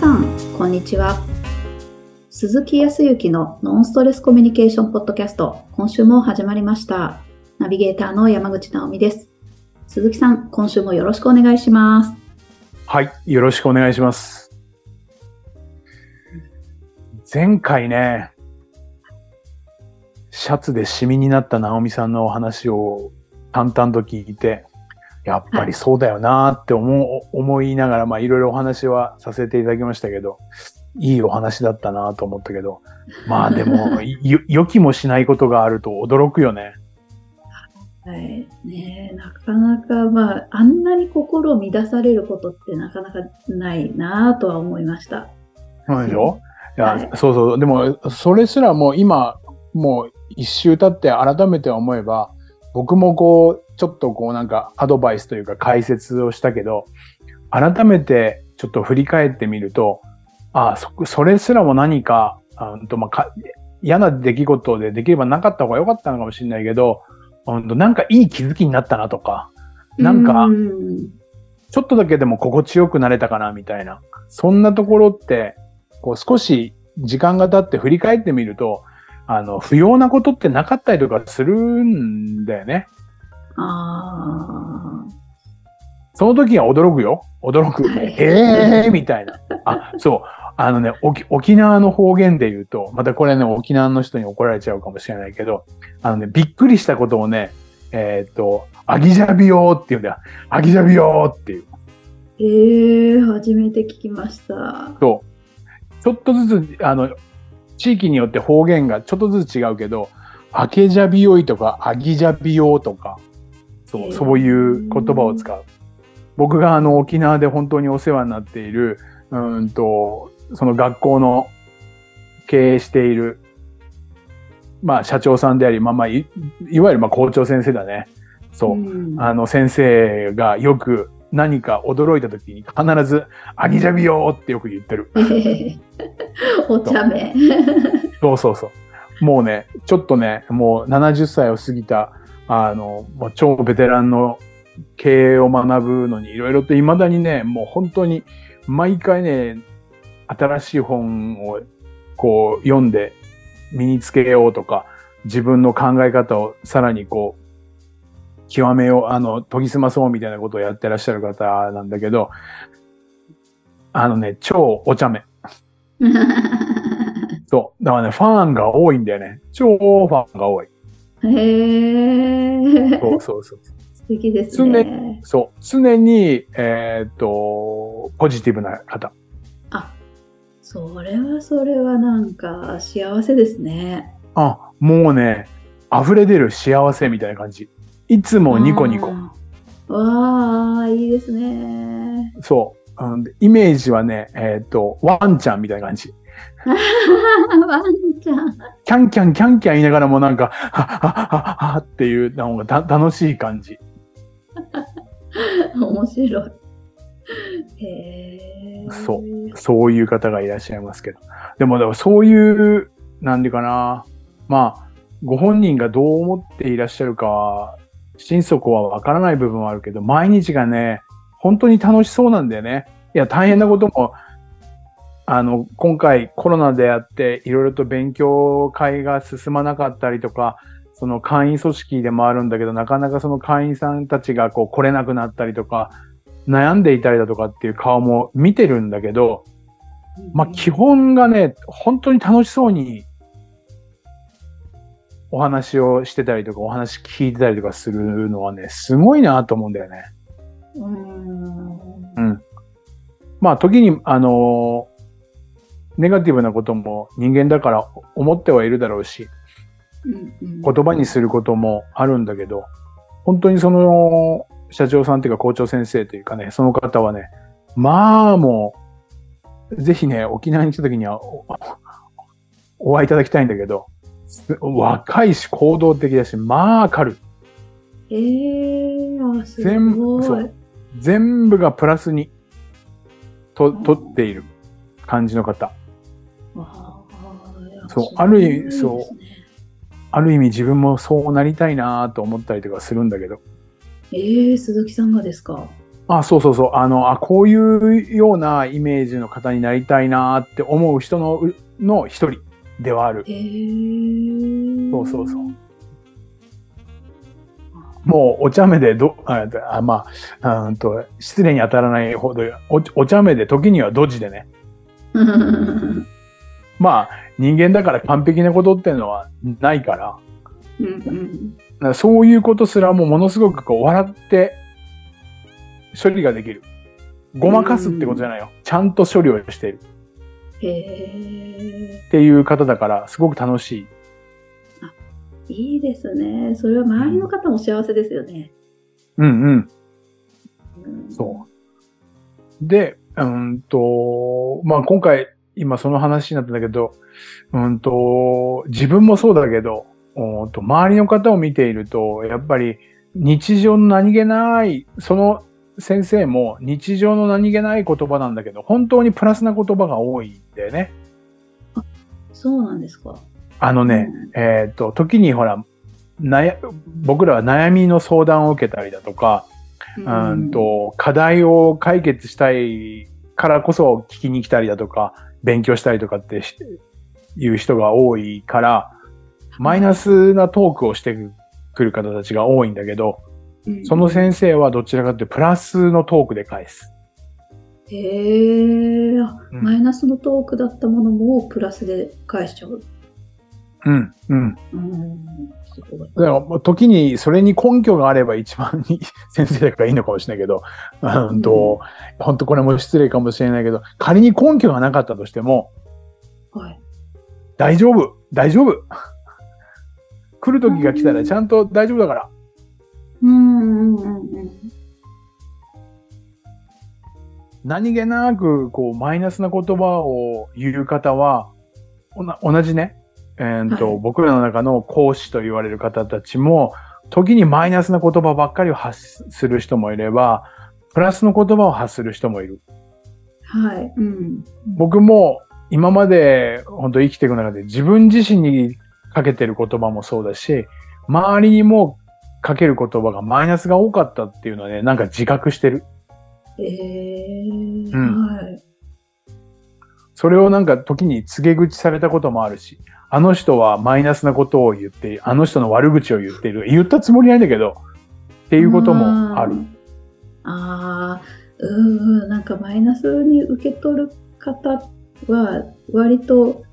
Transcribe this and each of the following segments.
さん、こんにちは。鈴木康之のノンストレスコミュニケーションポッドキャスト、今週も始まりました。ナビゲーターの山口直美です。鈴木さん、今週もよろしくお願いします。はい、よろしくお願いします。前回ね、シャツでシミになった直美さんのお話を淡々と聞いて、やっぱりそうだよなって思う、思いながら、まあいろいろお話はさせていただきましたけど、いいお話だったなと思ったけど、まあ でも、よ予期もしないことがあると驚くよね。はい。ねえなかなか、まあ、あんなに心を乱されることってなかなかないなとは思いました。そうでしょ？いや、はいそうそう。でも、それすらもう今、もう一周経って改めて思えば、僕もこう、ちょっとこうなんかアドバイスというか解説をしたけど、改めてちょっと振り返ってみると、ああ、そ、それすらも何か、あんとまあか、嫌な出来事でできればなかった方が良かったのかもしれないけど、うんとなんかいい気づきになったなとか、なんかうんちょっとだけでも心地よくなれたかなみたいな。そんなところって、こう少し時間が経って振り返ってみると、あの、不要なことってなかったりとかするんだよね。あその時は驚くよ。驚く。はいええー、みたいな。あ、そう。あのね、沖沖縄の方言で言うと、またこれね、沖縄の人に怒られちゃうかもしれないけど、あのね、びっくりしたことをね、えーっと、アギジャビヨーって言うんだよ。アギジャビヨーっていう。ーええ初めて聞きました。そう。ちょっとずつ、あの、地域によって方言がちょっとずつ違うけど、アケジャビヨイとか、アギジャビヨーとか、そう、そういう言葉を使う。僕があの、沖縄で本当にお世話になっている、うーんと、その学校の経営している、まあ、社長さんであり、まあまあ、いいわゆるまあ校長先生だね。そう。んあの先生がよく何か驚いた時に必ず、アギジャビヨーってよく言ってる。お茶目。そうそうそう。もうね、ちょっとね、もう70歳を過ぎた、あの、もう超ベテランの経営を学ぶのにいろいろと未だにね、もう本当に毎回ね、新しい本をこう読んで身につけようとか、自分の考え方をさらにこう、極めよう、あの、研ぎ澄まそうみたいなことをやってらっしゃる方なんだけど、あのね、超お茶目。そう。だからね、ファンが多いんだよね。超ファンが多い。へえそうそうそう。素敵ですね。そう。常に、えーっと、ポジティブな方。あ、それはそれはなんか幸せですね。あ、もうね、溢れ出る幸せみたいな感じ。いつもニコニコ。わあ、いいですね。そう。うんイメージはね、えーっと、ワンちゃんみたいな感じ。ワンちゃん。キャンキャンキャンキャン言いながらもなんか、はっはっはっはっていう、なんかた楽しい感じ。面白い。へえ。そうそういう方がいらっしゃいますけど。でも、でもそういう、なんでかな。まあ、ご本人がどう思っていらっしゃるかは、心底はわからない部分はあるけど、毎日がね、本当に楽しそうなんだよね。いや、大変なことも、あの、今回コロナであって、いろいろと勉強会が進まなかったりとか、その会員組織でもあるんだけど、なかなかその会員さんたちがこう来れなくなったりとか、悩んでいたりだとかっていう顔も見てるんだけど、まあ基本がね、本当に楽しそうにお話をしてたりとか、お話聞いてたりとかするのはね、すごいなと思うんだよね。うーん。うん。まあ時に、あのネガティブなことも人間だから思ってはいるだろうし、言葉にすることもあるんだけど、本当にその社長さんっていうか校長先生というかね、その方はね、まあもう、ぜひね、沖縄に来た時にはおお会いいただきたいんだけど、す若いし行動的だし、まあ軽い。ええあ、す全ごい。部そう全部がプラスにと、取っている感じの方。そうある意味ですねある意味自分もそうなりたいなと思ったりとかするんだけど。ええ鈴木さんがですか？あ、そうそうそう。あの、あ、こういうようなイメージの方になりたいなって思う人のうの一人ではある。へーそうそうそうもうお茶目でど、あ、あまあ、うんと、失礼に当たらないほど、おお茶目で時にはドジでね。まあ、人間だから完璧なことっていうのはないから、うんうんそういうことすらもものすごくこう笑って処理ができる。ごまかすってことじゃないよ。ちゃんと処理をしているへえ。っていう方だから、すごく楽しい。いいですね。それは周りの方も幸せですよね。うんうん。うんそう。で、うんと、まあ今回、今その話になったんだけど、うんと、自分もそうだけど、おーと周りの方を見ていると、やっぱり日常の何気ない、その先生も日常の何気ない言葉なんだけど、本当にプラスな言葉が多いんだよね。そうなんですか。あのね、えっ、と、時にほら、僕らは悩みの相談を受けたりだとか、ううんと、課題を解決したいからこそ聞きに来たりだとか、勉強したりとかってしいう人が多いから、マイナスなトークをしてくる方たちが多いんだけど、うんその先生はどちらかというとプラスのトークで返す。へえ、あうんマイナスのトークだったものもプラスで返しちゃう。うん、うん。うん。だから時にそれに根拠があれば一番いい先生だからいいのかもしれないけど、うんと、本当これも失礼かもしれないけど、仮に根拠がなかったとしても、はい。大丈夫大丈夫来る時が来たらちゃんと大丈夫だから。うんうんうんうん。何気なく、こう、マイナスな言葉を言う方は、おな同じね、えーとはい僕らの中の講師と言われる方たちも、時にマイナスな言葉ばっかりを発する人もいれば、プラスの言葉を発する人もいる。はい。うん。僕も今まで本当生きていく中で自分自身にかけてる言葉もそうだし、周りにもかける言葉がマイナスが多かったっていうのはね、なんか自覚してる。えー、うんはい。それをなんか時に告げ口されたこともあるし、あの人はマイナスなことを言って、あの人の悪口を言っている。言ったつもりないんだけど、っていうこともある。ああ、うんうん、なんかマイナスに受け取る方は、割と、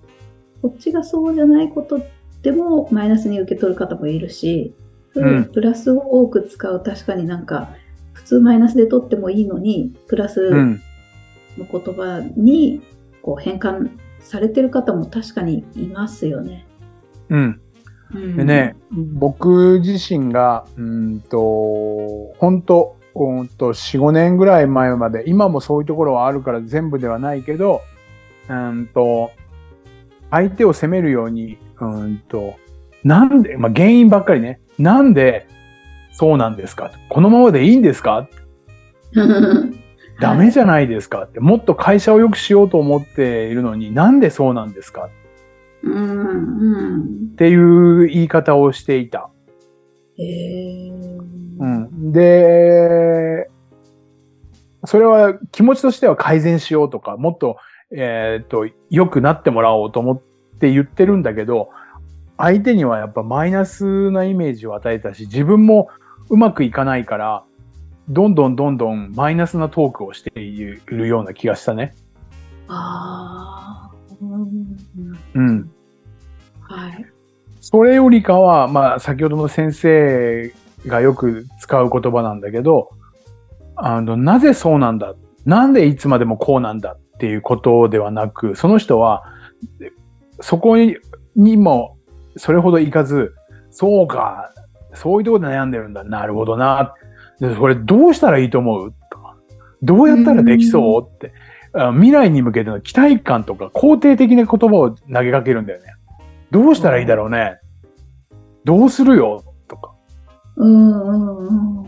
こっちがそうじゃないことでもマイナスに受け取る方もいるし、そういうプラスを多く使う、確かになんか、普通マイナスで取ってもいいのに、プラスのうん。言葉にこう変換されてる方も確かにいますよね。うん。うん。でね、僕自身が、うんと、本当うんと、4、5年ぐらい前まで、今もそういうところはあるから全部ではないけど、うんと、相手を責めるように、うんと、なんで、まあ、原因ばっかりね、なんでそうなんですか？このままでいいんですか？ダメじゃないですかって、もっと会社を良くしようと思っているのに、なんでそうなんですか？っていう言い方をしていた。へえ。うん。で、それは気持ちとしては改善しようとか、もっと、えーっと、良くなってもらおうと思って言ってるんだけど、相手にはやっぱマイナスなイメージを与えたし、自分もうまくいかないから、どんどんどんどんマイナスなトークをしているような気がしたね。ああ。うんうん。はい。それよりかは、まあ、先ほどの先生がよく使う言葉なんだけど、あの、なぜそうなんだ？なんでいつまでもこうなんだっていうことではなく、その人は、そこににもそれほどいかず、そうか、そういうところで悩んでるんだ。なるほどな。で、これどうしたらいいと思うとか、どうやったらできそうって、あ未来に向けての期待感とか肯定的な言葉を投げかけるんだよね。どうしたらいいだろうね。どうするよとか。うんうんうん。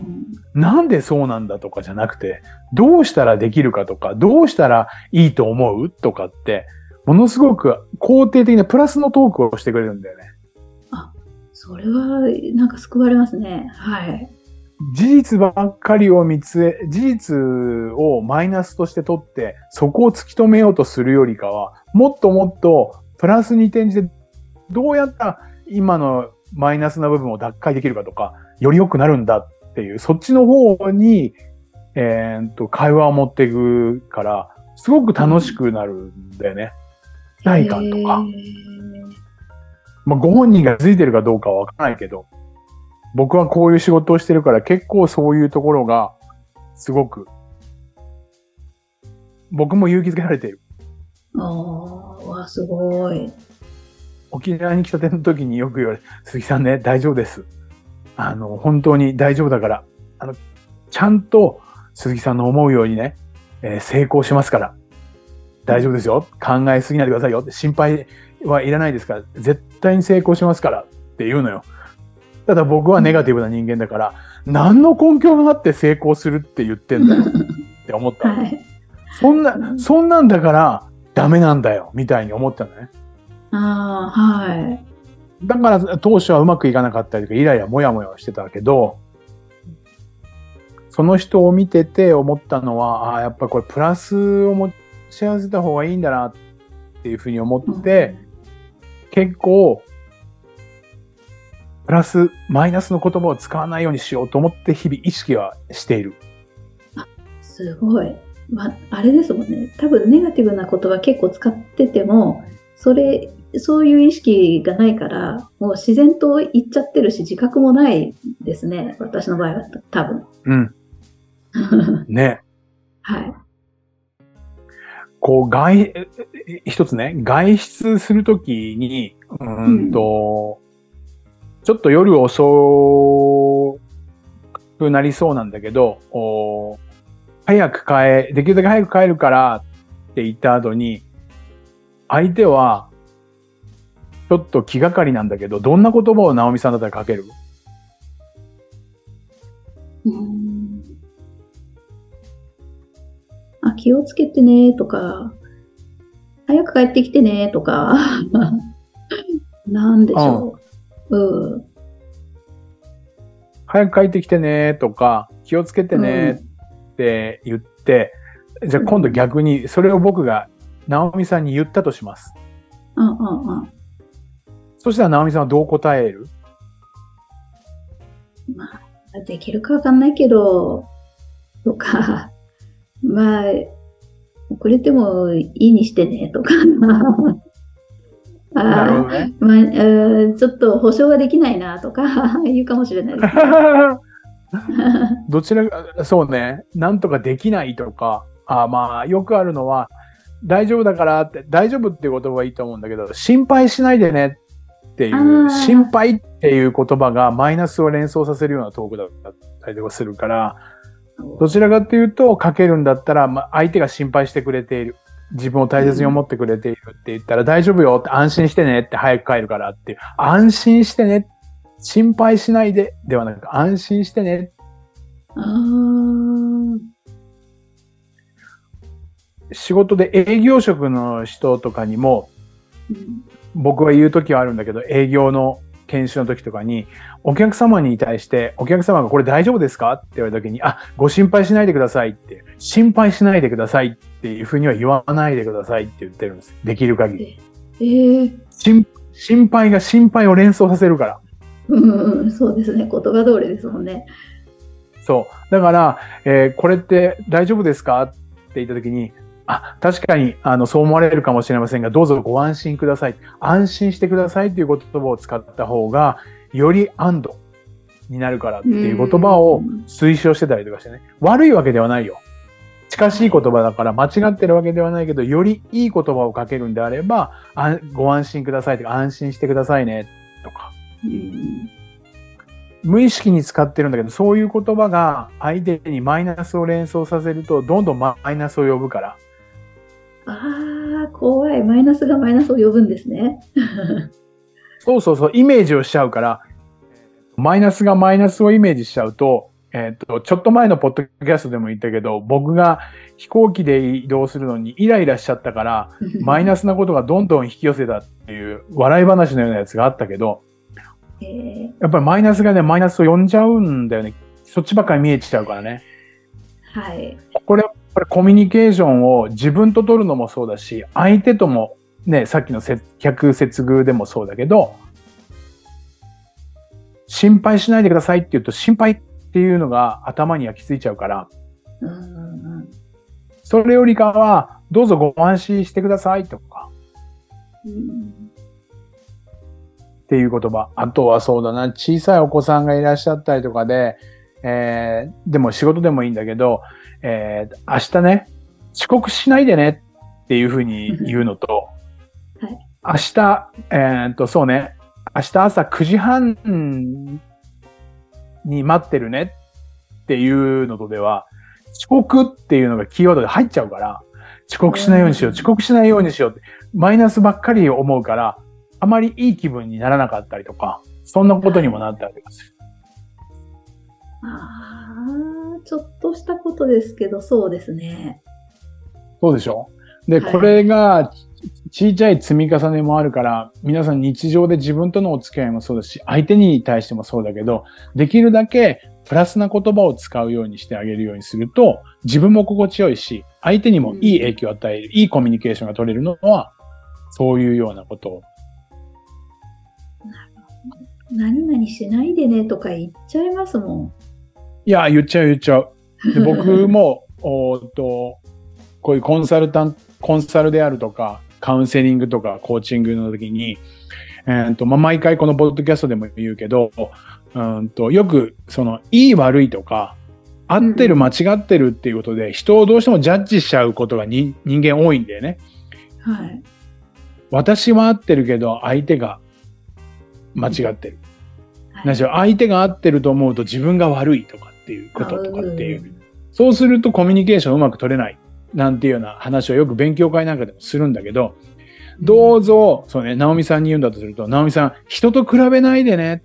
なんでそうなんだとかじゃなくて、どうしたらできるかとか、どうしたらいいと思うとかって、ものすごく肯定的なプラスのトークをしてくれるんだよね。それは、なんか救われますね。はい。事実ばっかりを見つえ、事実をマイナスとして取って、そこを突き止めようとするよりかは、もっともっとプラスに転じて、どうやったら今のマイナスな部分を脱会できるかとか、より良くなるんだっていう、そっちの方に、えーっと、会話を持っていくから、すごく楽しくなるんだよね。期待感とか。まあ、ご本人がついてるかどうかはわからないけど、僕はこういう仕事をしてるから結構そういうところがすごく、僕も勇気づけられている。ああ、わ、すごい。沖縄に来たての時によく言われる、鈴木さんね、大丈夫です。あの、本当に大丈夫だから、あの、ちゃんと鈴木さんの思うようにね、えー成功しますから、大丈夫ですよ。考えすぎないでくださいよ。心配はいらないですから、絶対に成功しますからって言うのよ。ただ僕はネガティブな人間だから、何の根拠があって成功するって言ってんだよ って思った。はい。そんな、そんなんだからダメなんだよ、みたいに思ったのね。ああ、はい。だから当初はうまくいかなかったりとか、イライラモヤモヤしてたけど、その人を見てて思ったのは、ああ、やっぱこれプラスを持ち合わせた方がいいんだなっていうふうに思って、結構、プラス、マイナスの言葉を使わないようにしようと思って日々意識はしている。すごい。ま、あれですもんね。多分ネガティブな言葉結構使ってても、それ、そういう意識がないから、もう自然と言っちゃってるし、自覚もないですね。私の場合は多分。うん。ね。はい。こう、外、ええ一つね、外出するときに、うーんと、ちょっと夜遅くなりそうなんだけど、お早く帰、できるだけ早く帰るからって言った後に、相手は、ちょっと気がかりなんだけど、どんな言葉を直美さんだったらかける？うん。あ、気をつけてねとか、早く帰ってきてねとか、なんでしょう。うん。早く帰ってきてねとか、気をつけてねって言って、じゃあ今度逆に、それを僕が直美さんに言ったとします。うんうんうん。そしたら直美さんはどう答える？まあ、できるかわかんないけど、とか、まあ、遅れてもいいにしてね、とか。あなるほーどね。まあ、えーちょっと保証ができないな、とか 言うかもしれないですね。どちらか、そうね、なんとかできないとか、あまあ、よくあるのは、大丈夫だからって、大丈夫っていう言葉はいいと思うんだけど、心配しないでねっていあう、ー心配っていう言葉がマイナスを連想させるようなトークだったりとかするから、どちらかっていうと、かけるんだったら、まあ、相手が心配してくれている。自分を大切に思ってくれているって言ったら、大丈夫よって安心してねって早く帰るからっていう。安心してね。心配しないでではなく、安心してね。仕事で営業職の人とかにも、うん僕は言う時はあるんだけど、営業の研修の時とかに、お客様に対して、お客様がこれ大丈夫ですか？って言われた時に、あ、ご心配しないでくださいって、心配しないでくださいっていうふうには言わないでくださいって言ってるんです。できる限り。えー心心配が心配を連想させるから。うんうん、そうですね。言葉通りですもんね。そう。だから、えーこれって大丈夫ですか？って言った時に、あ、確かに、あの、そう思われるかもしれませんが、どうぞご安心ください。安心してくださいっていう言葉を使った方が、より安堵になるからっていう言葉を推奨してたりとかしてね。悪いわけではないよ。近しい言葉だから間違ってるわけではないけど、よりいい言葉をかけるんであれば、あご安心くださいとか、安心してくださいね、とか。うん無意識に使ってるんだけど、そういう言葉が相手にマイナスを連想させると、どんどんマイナスを呼ぶから。ああ、怖い。マイナスがマイナスを呼ぶんですね。そうそうそう、イメージをしちゃうから、マイナスがマイナスをイメージしちゃうと、えっ、と、ちょっと前のポッドキャストでも言ったけど、僕が飛行機で移動するのにイライラしちゃったから、マイナスなことがどんどん引き寄せたっていう笑い話のようなやつがあったけど、えーやっぱりマイナスがね、マイナスを呼んじゃうんだよね。そっちばっかり見えちゃうからね。はい。これ、これコミュニケーションを自分と取るのもそうだし、相手とも、ね、さっきの接客接遇でもそうだけど、心配しないでくださいって言うと、心配っていうのが頭に焼き付いちゃうから、それよりかは、どうぞご安心してくださいとか、っていう言葉。あとはそうだな、小さいお子さんがいらっしゃったりとかで、えー、でも仕事でもいいんだけど、えー、明日ね、遅刻しないでねっていうふうに言うのと、明日、えーっと、そうね、明日朝9時半に待ってるねっていうのとでは、遅刻っていうのがキーワードで入っちゃうから、遅刻しないようにしよう、うん遅刻しないようにしようって、マイナスばっかり思うから、あまりいい気分にならなかったりとか、そんなことにもなったりとかする。ああ、ちょっとしたことですけど、そうですね。そうでしょ？で、はいこれが、ち小さい積み重ねもあるから、皆さん日常で自分とのお付き合いもそうだし、相手に対してもそうだけど、できるだけプラスな言葉を使うようにしてあげるようにすると、自分も心地よいし、相手にもいい影響を与える、いいコミュニケーションが取れるのは、そういうようなことを。何々しないでねとか言っちゃいますもいや、言っちゃう言っちゃう。ん。で僕も、おーっと、こういうコンサルタント、コンサルであるとか、カウンセリングとかコーチングの時に、えーっと、まあ、毎回このポッドキャストでも言うけど、うーんと、よく、その、いい悪いとか、合ってるうん間違ってるっていうことで、人をどうしてもジャッジしちゃうことがに人間多いんだよね。はい。私は合ってるけど、相手が間違ってる。はい何しろ相手が合ってると思うと自分が悪いとかっていうこととかっていう。んそうするとコミュニケーションうまく取れない。なんていうような話をよく勉強会なんかでもするんだけど、どうぞ、そうね、直美さんに言うんだとすると、直美さん、人と比べないでね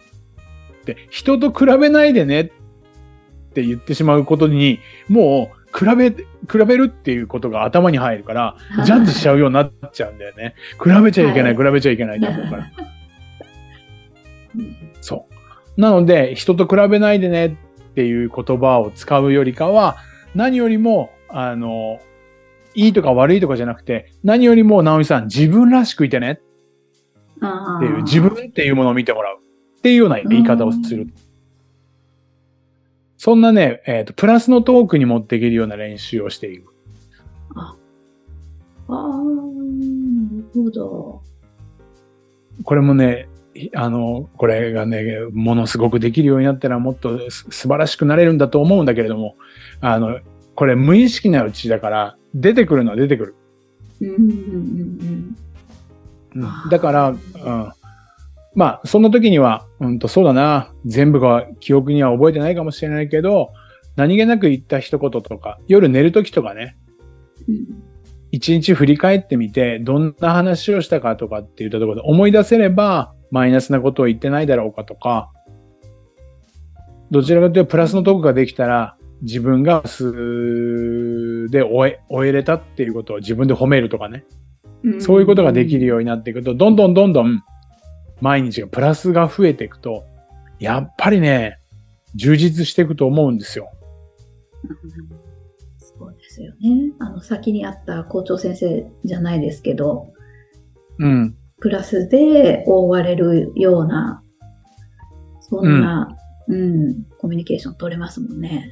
って、人と比べないでねって言ってしまうことに、もう、比べ、比べるっていうことが頭に入るから、ジャッジしちゃうようになっちゃうんだよね。比べちゃいけない、は比べちゃいけないと思うから。う んそう。なので、人と比べないでねっていう言葉を使うよりかは、何よりも、あの、いいとか悪いとかじゃなくて、何よりも、直美さん、自分らしくいてねっていう、自分っていうものを見てもらうっていうような言い方をする。そんなね、えっ、と、プラスのトークに持っていけるような練習をしている。ああ、なるほど。これもね、あの、これがね、ものすごくできるようになったらもっとす素晴らしくなれるんだと思うんだけれども、あの、これ無意識なうちだから、出てくるのは出てくる。うんうんうんうんあーだから、うん、まあ、その時には、うんと、そうだな、全部が記憶には覚えてないかもしれないけど、何気なく言った一言とか、夜寝る時とかね、うん。うん一日振り返ってみて、どんな話をしたかとかって言ったところで思い出せれば、マイナスなことを言ってないだろうかとか、どちらかというとプラスのとこができたら、自分が素で終え、終えれたっていうことを自分で褒めるとかね。うんそういうことができるようになっていくと、どんどんどんどん毎日がプラスが増えていくと、やっぱりね、充実していくと思うんですよ。うんそうですよね。あの、先にあった校長先生じゃないですけど、うん。プラスで覆われるような、そんな、うん、コミュニケーション取れますもんね。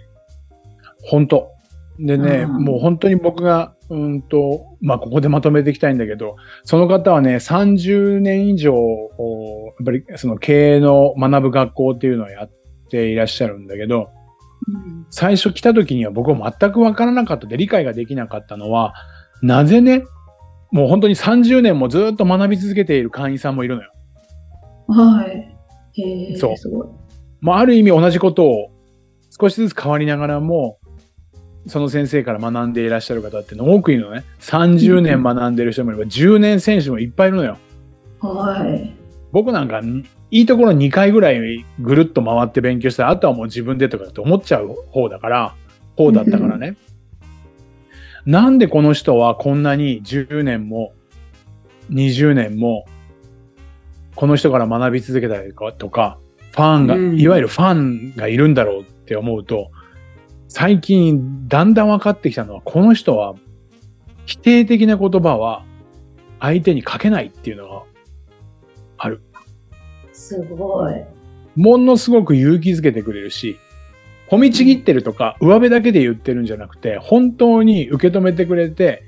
本当でね、うんもう本当に僕が、うんと、まあ、ここでまとめていきたいんだけど、その方はね、30年以上、おやっぱりその経営の学ぶ学校っていうのをやっていらっしゃるんだけど、うん最初来た時には僕は全くわからなかったで理解ができなかったのは、なぜね、もう本当に30年もずっと学び続けている会員さんもいるのよ。はい。へえ、そうすごい。まあ、ある意味同じことを少しずつ変わりながらも、その先生から学んでいらっしゃる方って多くいるのね。30年学んでる人もいれば、10年選手もいっぱいいるのよ。はい。僕なんか、いいところ2回ぐらいぐるっと回って勉強したら、あとはもう自分でとかって思っちゃう方だから、方だったからね。なんでこの人はこんなに10年も20年もこの人から学び続けたりとか、ファンが、うんいわゆるファンがいるんだろうって思うと、最近だんだん分かってきたのは、この人は否定的な言葉は相手にかけないっていうのがすごい。ものすごく勇気づけてくれるし、褒めちぎってるとか、上辺だけで言ってるんじゃなくて、本当に受け止めてくれて、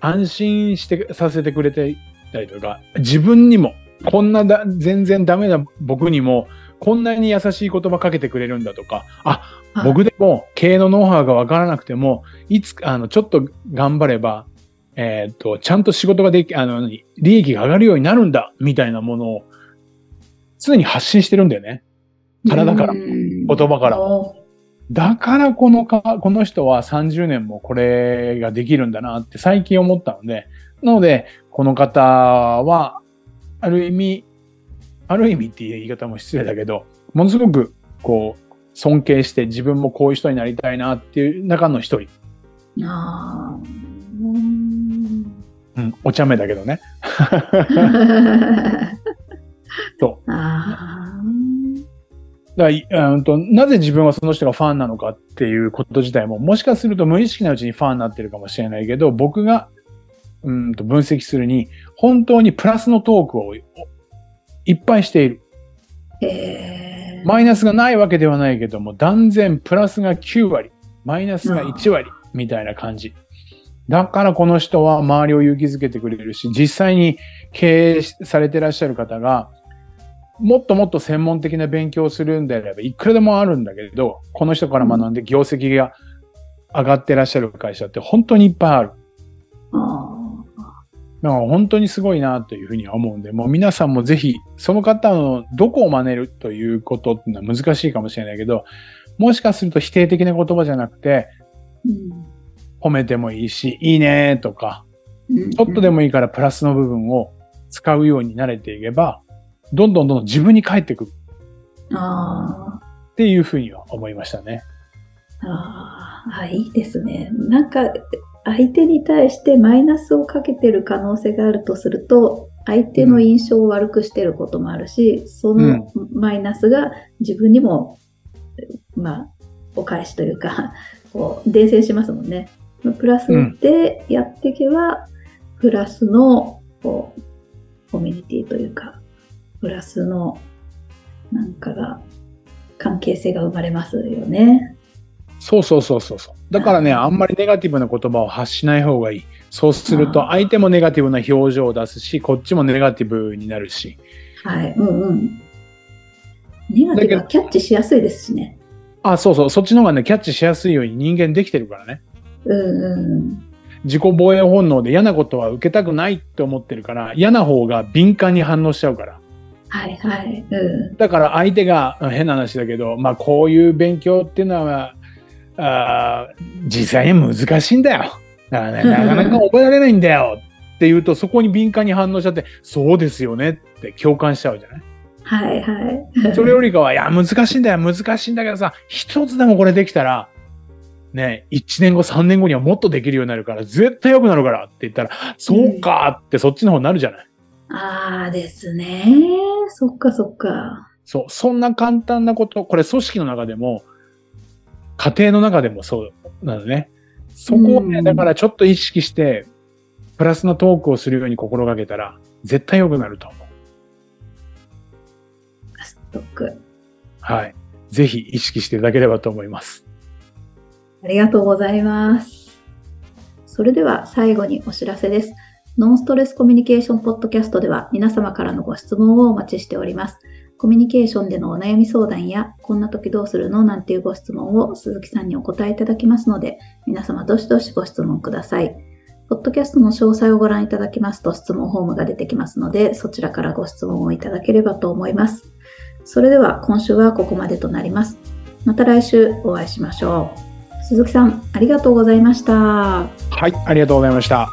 安心してさせてくれてたりとか、自分にも、こんなだ全然ダメな僕にも、こんなに優しい言葉かけてくれるんだとか、あ、はい僕でも経営のノウハウがわからなくても、いつか、あの、ちょっと頑張れば、えーっと、ちゃんと仕事ができ、あの、何利益が上がるようになるんだ、みたいなものを、常に発信してるんだよね。体から言言葉から。だからこのか、この人は30年もこれができるんだなって最近思ったので、なので、この方は、ある意味、ある意味っていう言い方も失礼だけど、ものすごく、こう、尊敬して自分もこういう人になりたいなっていう中の一人。あーうんうん、お茶目だけどね。そあだからいうんと、なぜ自分はその人がファンなのかっていうこと自体も、もしかすると無意識なうちにファンになってるかもしれないけど、僕がうんと分析するに、本当にプラスのトークをいっぱいしている。ーへーマイナスがないわけではないけども、断然プラスが9割、マイナスが1割みたいな感じ。だからこの人は周りを勇気づけてくれるし、実際に経営されてらっしゃる方が、もっともっと専門的な勉強をするんであれば、いくらでもあるんだけど、この人から学んで業績が上がってらっしゃる会社って本当にいっぱいある。本当にすごいなというふうには思うんで、もう皆さんもぜひ、その方のどこを真似るということっていうのは難しいかもしれないけど、もしかすると否定的な言葉じゃなくて、ー褒めてもいいし、いいねとか、うんちょっとでもいいからプラスの部分を使うように慣れていけば、どんどんどんどん自分に返ってくるあっていうふうには思いましたね。ーあーあ、いいですね。なんか、相手に対してマイナスをかけてる可能性があるとすると、相手の印象を悪くしてることもあるし、そのマイナスが自分にも、まあ、お返しというか、こう、伝染しますもんね。プラスでやっていけば、プラスの、こう、コミュニティというか、プラスの、なんかが、関係性が生まれますよね。そうそうそうそうそう。だからね、あんまりネガティブな言葉を発しない方がいい。そうすると相手もネガティブな表情を出すし、こっちもネガティブになるし。はい。うんうん。ネガティブはキャッチしやすいですしね。あ、そうそう。そっちの方がね、キャッチしやすいように人間できてるからね。うんうん。自己防衛本能で嫌なことは受けたくないって思ってるから、嫌な方が敏感に反応しちゃうから。はいはい。うん。だから相手がうん変な話だけど、まあこういう勉強っていうのは、あー実際に難しいんだよ。だからね、なかなか覚えられないんだよって言うと、そこに敏感に反応しちゃって、そうですよねって共感しちゃうじゃない？はいはい。それよりかは、いや、難しいんだよ、難しいんだけどさ、一つでもこれできたら、ね、1年後、3年後にはもっとできるようになるから、絶対良くなるからって言ったら、そうかってそっちの方になるじゃない？ああですね。そっかそっか。そう、そんな簡単なこと、これ組織の中でも、家庭の中でもそうなのね。そこをね、うんだからちょっと意識して、プラスのトークをするように心がけたら、絶対良くなると思う。ストック。はい。ぜひ意識していただければと思います。ありがとうございます。それでは最後にお知らせです。ノンストレスコミュニケーションポッドキャストでは皆様からのご質問をお待ちしております。コミュニケーションでのお悩み相談や、こんな時どうするの？なんていうご質問を鈴木さんにお答えいただきますので、皆様どしどしご質問ください。ポッドキャストの詳細をご覧いただきますと質問フォームが出てきますので、そちらからご質問をいただければと思います。それでは今週はここまでとなります。また来週お会いしましょう。鈴木さん、ありがとうございました。はい、ありがとうございました。